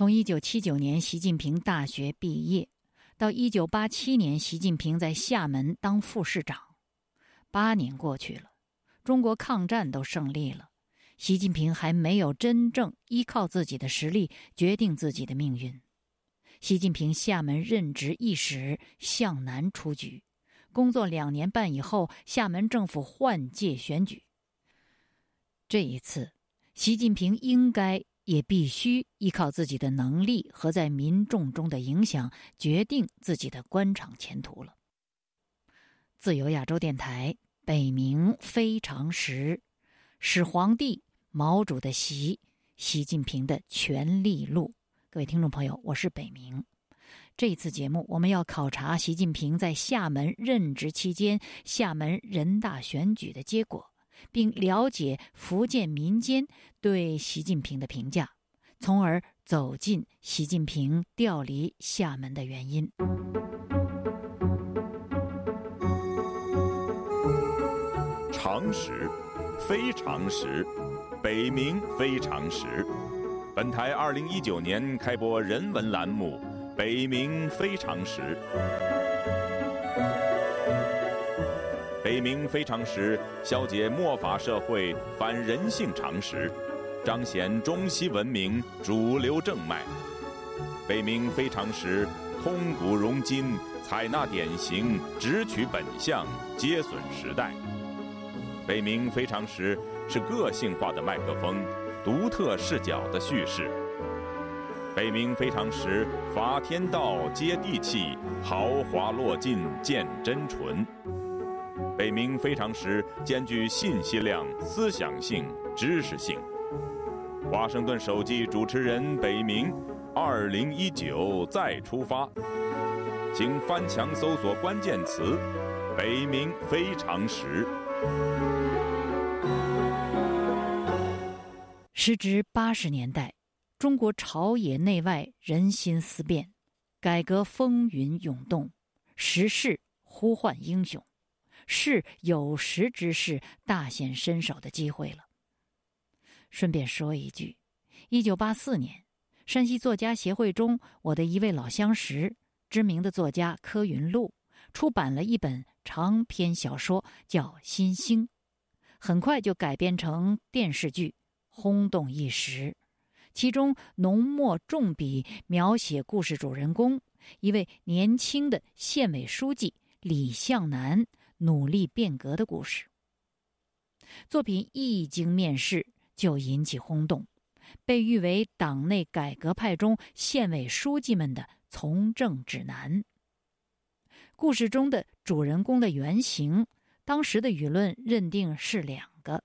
从一九七九年习近平大学毕业，到一九八七年习近平在厦门当副市长，八年过去了，中国抗战都胜利了，习近平还没有真正依靠自己的实力决定自己的命运。习近平厦门任职一时，向南出局，工作两年半以后，厦门政府换届选举。这一次，习近平应该。也必须依靠自己的能力和在民众中的影响，决定自己的官场前途了。自由亚洲电台，北冥非常时，始皇帝毛主的习，习近平的权力录。各位听众朋友，我是北冥。这次节目，我们要考察习近平在厦门任职期间厦门人大选举的结果。并了解福建民间对习近平的评价，从而走进习近平调离厦门的原因。常识，非常识，北冥非常识。本台二零一九年开播人文栏目《北冥非常识》。北冥非常时，消解末法社会反人性常识，彰显中西文明主流正脉。北冥非常时，通古融今，采纳典型，直取本相，接损时代。北冥非常时是个性化的麦克风，独特视角的叙事。北冥非常时，法天道接地气，豪华落尽见真纯。北冥非常时兼具信息量、思想性、知识性。华盛顿手机主持人北冥，二零一九再出发，请翻墙搜索关键词“北冥非常时”。时值八十年代，中国朝野内外人心思变，改革风云涌动，时势呼唤英雄。是有识之士大显身手的机会了。顺便说一句，一九八四年，山西作家协会中我的一位老相识，知名的作家柯云路出版了一本长篇小说，叫《新星》，很快就改编成电视剧，轰动一时。其中浓墨重笔描写故事主人公一位年轻的县委书记李向南。努力变革的故事。作品一经面世就引起轰动，被誉为党内改革派中县委书记们的从政指南。故事中的主人公的原型，当时的舆论认定是两个：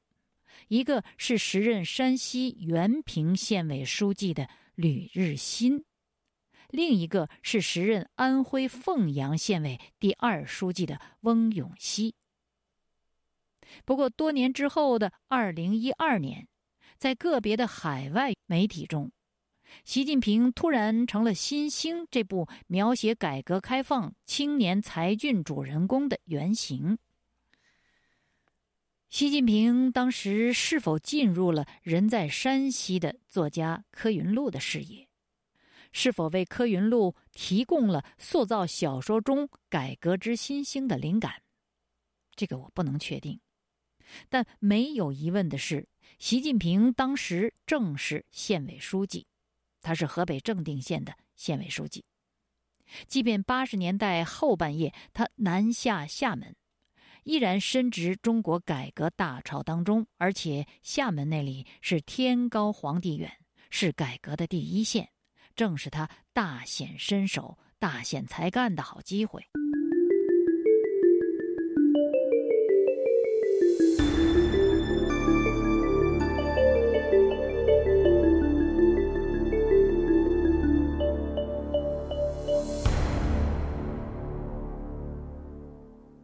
一个是时任山西原平县委书记的吕日新，另一个是时任安徽凤阳县委第二书记的翁永熙。不过，多年之后的二零一二年，在个别的海外媒体中，习近平突然成了《新星》这部描写改革开放青年才俊主人公的原型。习近平当时是否进入了人在山西的作家柯云路的视野？是否为柯云路提供了塑造小说中改革之新星的灵感？这个我不能确定。但没有疑问的是，习近平当时正是县委书记，他是河北正定县的县委书记。即便八十年代后半叶他南下厦门，依然深植中国改革大潮当中，而且厦门那里是天高皇帝远，是改革的第一线。正是他大显身手、大显才干的好机会。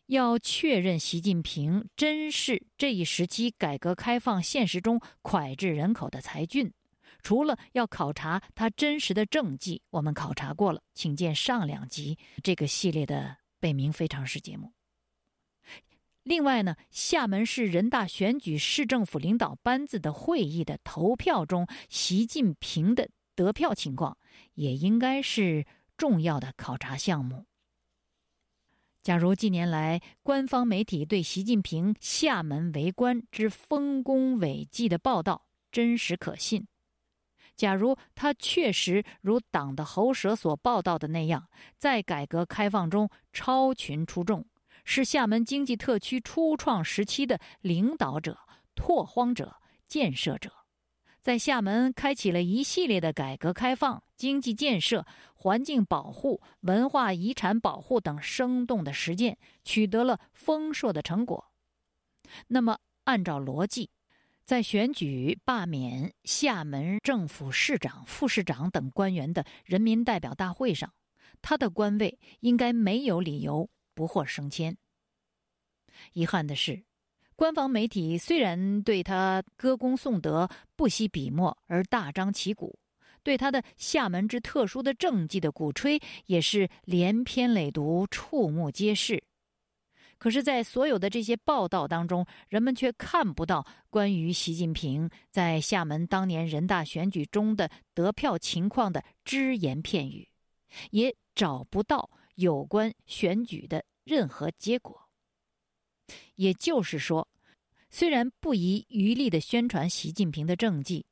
要确认习近平真是这一时期改革开放现实中脍炙人口的才俊。除了要考察他真实的政绩，我们考察过了，请见上两集这个系列的北冥非常时节目。另外呢，厦门市人大选举市政府领导班子的会议的投票中，习近平的得票情况，也应该是重要的考察项目。假如近年来官方媒体对习近平厦门为官之丰功伟绩的报道真实可信，假如他确实如党的喉舌所报道的那样，在改革开放中超群出众，是厦门经济特区初创时期的领导者、拓荒者、建设者。在厦门开启了一系列的改革开放、经济建设、环境保护、文化遗产保护等生动的实践，取得了丰硕的成果。那么，按照逻辑，在选举罢免厦门政府市长、副市长等官员的人民代表大会上，他的官位应该没有理由不获升迁。遗憾的是。官方媒体虽然对他歌功颂德、不惜笔墨而大张旗鼓，对他的厦门之特殊的政绩的鼓吹也是连篇累牍、触目皆是。可是，在所有的这些报道当中，人们却看不到关于习近平在厦门当年人大选举中的得票情况的只言片语，也找不到有关选举的任何结果。也就是说。虽然不遗余力的宣传习近平的政绩，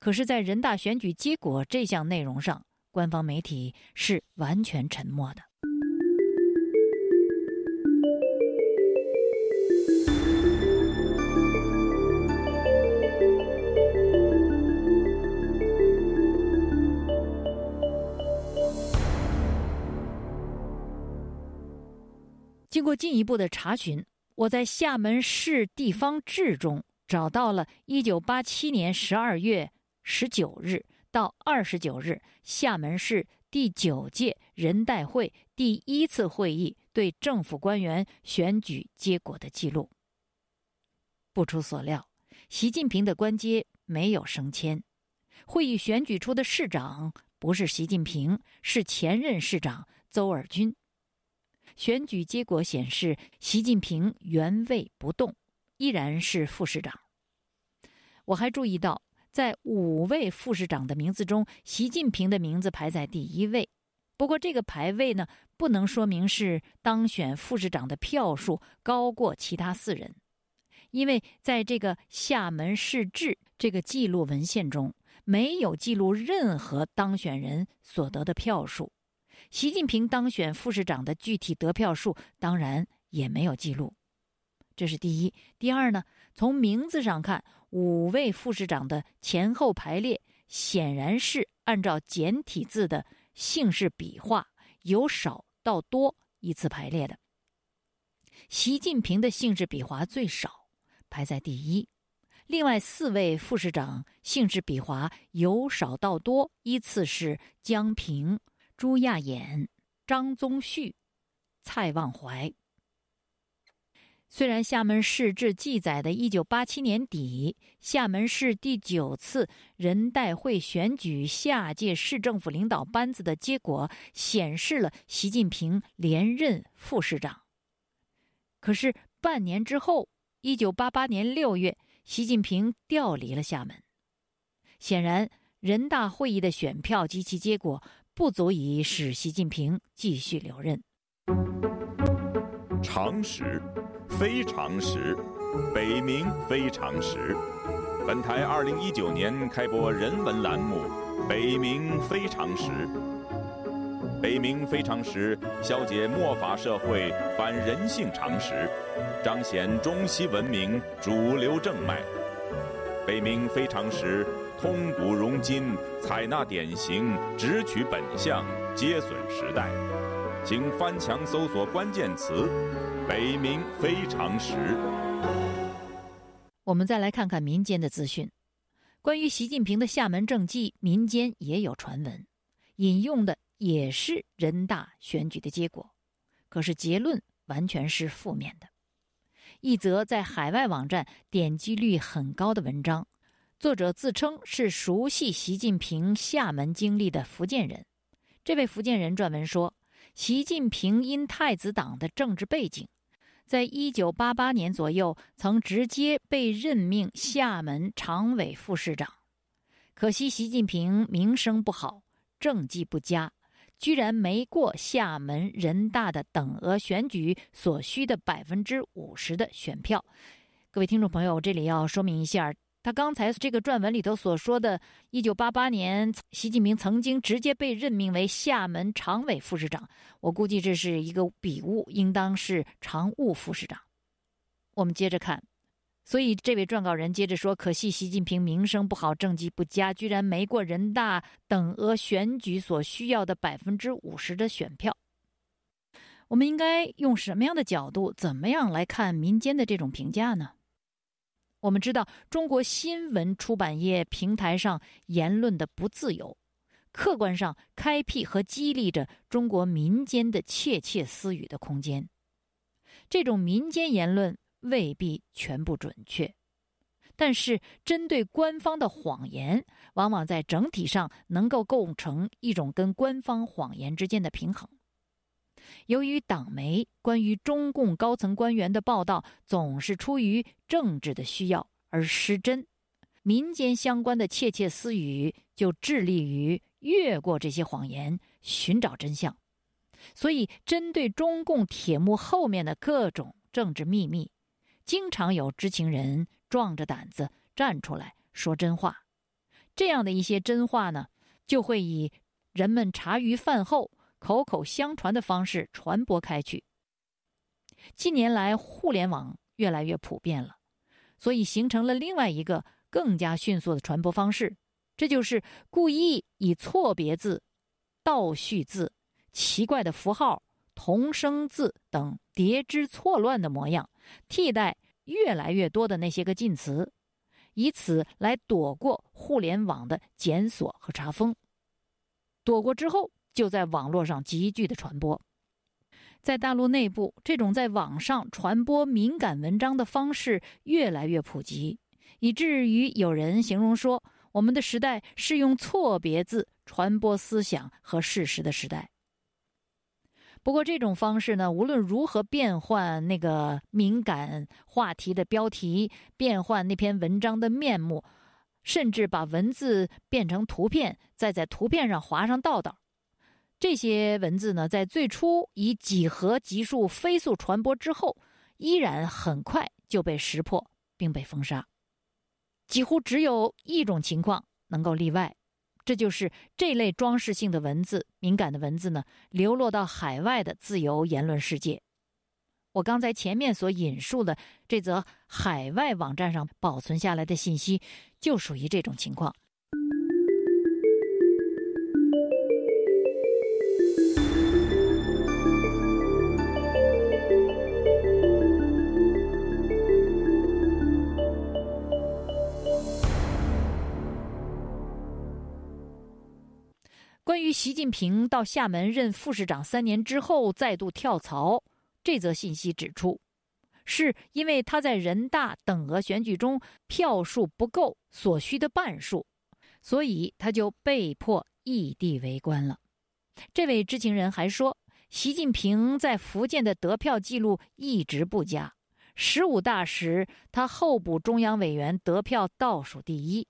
可是，在人大选举结果这项内容上，官方媒体是完全沉默的。过进一步的查询。我在厦门市地方志中找到了1987年12月19日到29日厦门市第九届人代会第一次会议对政府官员选举结果的记录。不出所料，习近平的官阶没有升迁，会议选举出的市长不是习近平，是前任市长邹尔军。选举结果显示，习近平原位不动，依然是副市长。我还注意到，在五位副市长的名字中，习近平的名字排在第一位。不过，这个排位呢，不能说明是当选副市长的票数高过其他四人，因为在这个厦门市志这个记录文献中，没有记录任何当选人所得的票数。习近平当选副市长的具体得票数当然也没有记录，这是第一。第二呢，从名字上看，五位副市长的前后排列显然是按照简体字的姓氏笔画由少到多依次排列的。习近平的姓氏笔画最少，排在第一。另外四位副市长姓氏笔画由少到多依次是江平。朱亚衍、张宗旭、蔡望怀。虽然厦门市志记载的1987年底厦门市第九次人代会选举下届市政府领导班子的结果显示了习近平连任副市长，可是半年之后，1988年6月，习近平调离了厦门。显然，人大会议的选票及其结果。不足以使习近平继续留任。常识，非常识，北冥非常识。本台二零一九年开播人文栏目《北冥非常识》。北冥非常识，消解末法社会反人性常识，彰显中西文明主流正脉。北冥非常识。通古融今，采纳典型，直取本相，皆损时代。请翻墙搜索关键词“北冥非常时”。我们再来看看民间的资讯。关于习近平的厦门政绩，民间也有传闻，引用的也是人大选举的结果，可是结论完全是负面的。一则在海外网站点击率很高的文章。作者自称是熟悉习近平厦门经历的福建人。这位福建人撰文说，习近平因太子党的政治背景，在一九八八年左右曾直接被任命厦门常委副市长。可惜习近平名声不好，政绩不佳，居然没过厦门人大的等额选举所需的百分之五十的选票。各位听众朋友，这里要说明一下。他刚才这个撰文里头所说的，一九八八年，习近平曾经直接被任命为厦门常委副市长。我估计这是一个笔误，应当是常务副市长。我们接着看，所以这位撰稿人接着说：“可惜习近平名声不好，政绩不佳，居然没过人大等额选举所需要的百分之五十的选票。”我们应该用什么样的角度，怎么样来看民间的这种评价呢？我们知道，中国新闻出版业平台上言论的不自由，客观上开辟和激励着中国民间的窃窃私语的空间。这种民间言论未必全部准确，但是针对官方的谎言，往往在整体上能够构成一种跟官方谎言之间的平衡。由于党媒关于中共高层官员的报道总是出于政治的需要而失真，民间相关的窃窃私语就致力于越过这些谎言，寻找真相。所以，针对中共铁幕后面的各种政治秘密，经常有知情人壮着胆子站出来说真话。这样的一些真话呢，就会以人们茶余饭后。口口相传的方式传播开去。近年来，互联网越来越普遍了，所以形成了另外一个更加迅速的传播方式，这就是故意以错别字、倒序字、奇怪的符号、同声字等叠之错乱的模样，替代越来越多的那些个近词，以此来躲过互联网的检索和查封。躲过之后。就在网络上急剧的传播，在大陆内部，这种在网上传播敏感文章的方式越来越普及，以至于有人形容说，我们的时代是用错别字传播思想和事实的时代。不过，这种方式呢，无论如何变换那个敏感话题的标题，变换那篇文章的面目，甚至把文字变成图片，再在图片上划上道道。这些文字呢，在最初以几何级数飞速传播之后，依然很快就被识破并被封杀。几乎只有一种情况能够例外，这就是这类装饰性的文字、敏感的文字呢，流落到海外的自由言论世界。我刚才前面所引述的这则海外网站上保存下来的信息，就属于这种情况。习近平到厦门任副市长三年之后再度跳槽，这则信息指出，是因为他在人大等额选举中票数不够所需的半数，所以他就被迫异地为官了。这位知情人还说，习近平在福建的得票记录一直不佳，十五大时他候补中央委员得票倒数第一。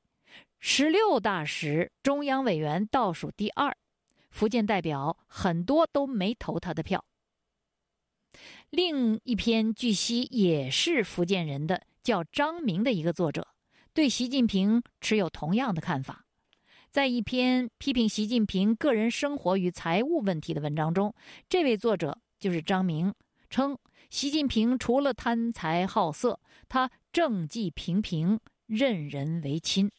十六大时，中央委员倒数第二，福建代表很多都没投他的票。另一篇据悉也是福建人的，叫张明的一个作者，对习近平持有同样的看法。在一篇批评习近平个人生活与财务问题的文章中，这位作者就是张明，称习近平除了贪财好色，他政绩平平，任人唯亲。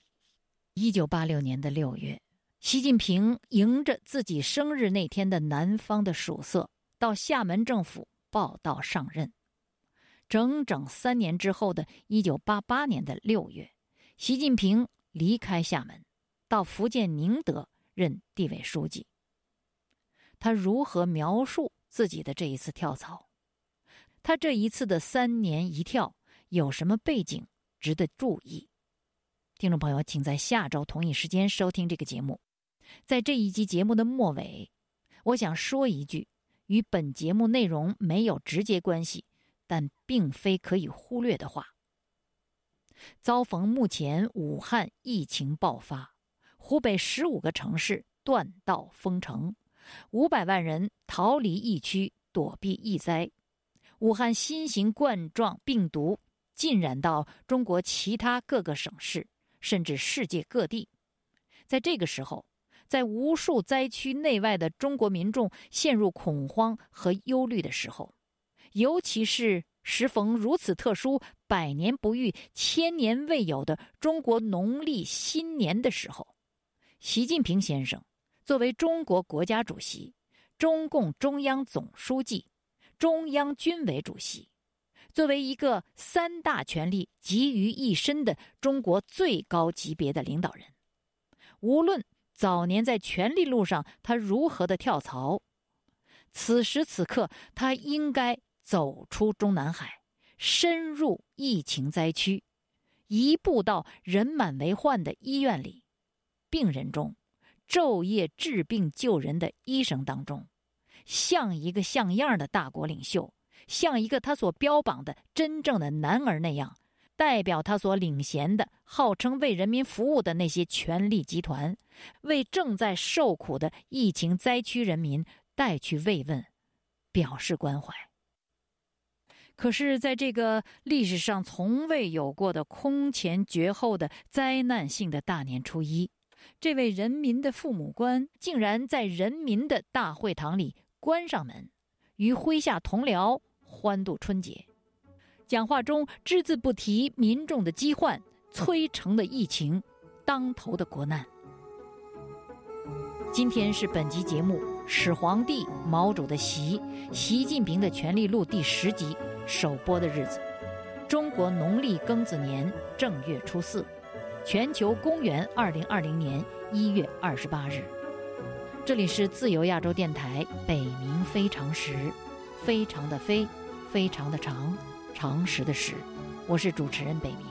一九八六年的六月，习近平迎着自己生日那天的南方的曙色，到厦门政府报道上任。整整三年之后的一九八八年的六月，习近平离开厦门，到福建宁德任地委书记。他如何描述自己的这一次跳槽？他这一次的三年一跳有什么背景值得注意？听众朋友，请在下周同一时间收听这个节目。在这一集节目的末尾，我想说一句与本节目内容没有直接关系，但并非可以忽略的话。遭逢目前武汉疫情爆发，湖北十五个城市断道封城，五百万人逃离疫区躲避疫灾。武汉新型冠状病毒浸染到中国其他各个省市，甚至世界各地。在这个时候，在无数灾区内外的中国民众陷入恐慌和忧虑的时候，尤其是时逢如此特殊、百年不遇、千年未有的中国农历新年的时候，习近平先生作为中国国家主席、中共中央总书记、中央军委主席，作为一个三大权力集于一身的中国最高级别的领导人，无论。早年在权力路上，他如何的跳槽？此时此刻，他应该走出中南海，深入疫情灾区，一步到人满为患的医院里、病人中、昼夜治病救人的医生当中，像一个像样的大国领袖，像一个他所标榜的真正的男儿那样。代表他所领衔的、号称为人民服务的那些权力集团，为正在受苦的疫情灾区人民带去慰问，表示关怀。可是，在这个历史上从未有过的空前绝后的灾难性的大年初一，这位人民的父母官竟然在人民的大会堂里关上门，与麾下同僚欢度春节。讲话中只字不提民众的饥患、催成的疫情、当头的国难。今天是本集节目《始皇帝毛主的习》习近平的权力录第十集首播的日子，中国农历庚子年正月初四，全球公元二零二零年一月二十八日。这里是自由亚洲电台北冥非常时，非常的非，非常的长。常识的识，我是主持人北明。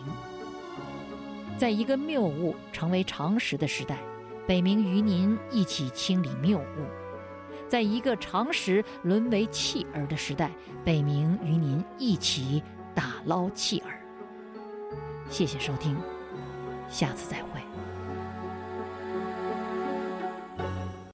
在一个谬误成为常识的时代，北明与您一起清理谬误；在一个常识沦为弃儿的时代，北明与您一起打捞弃儿。谢谢收听，下次再会。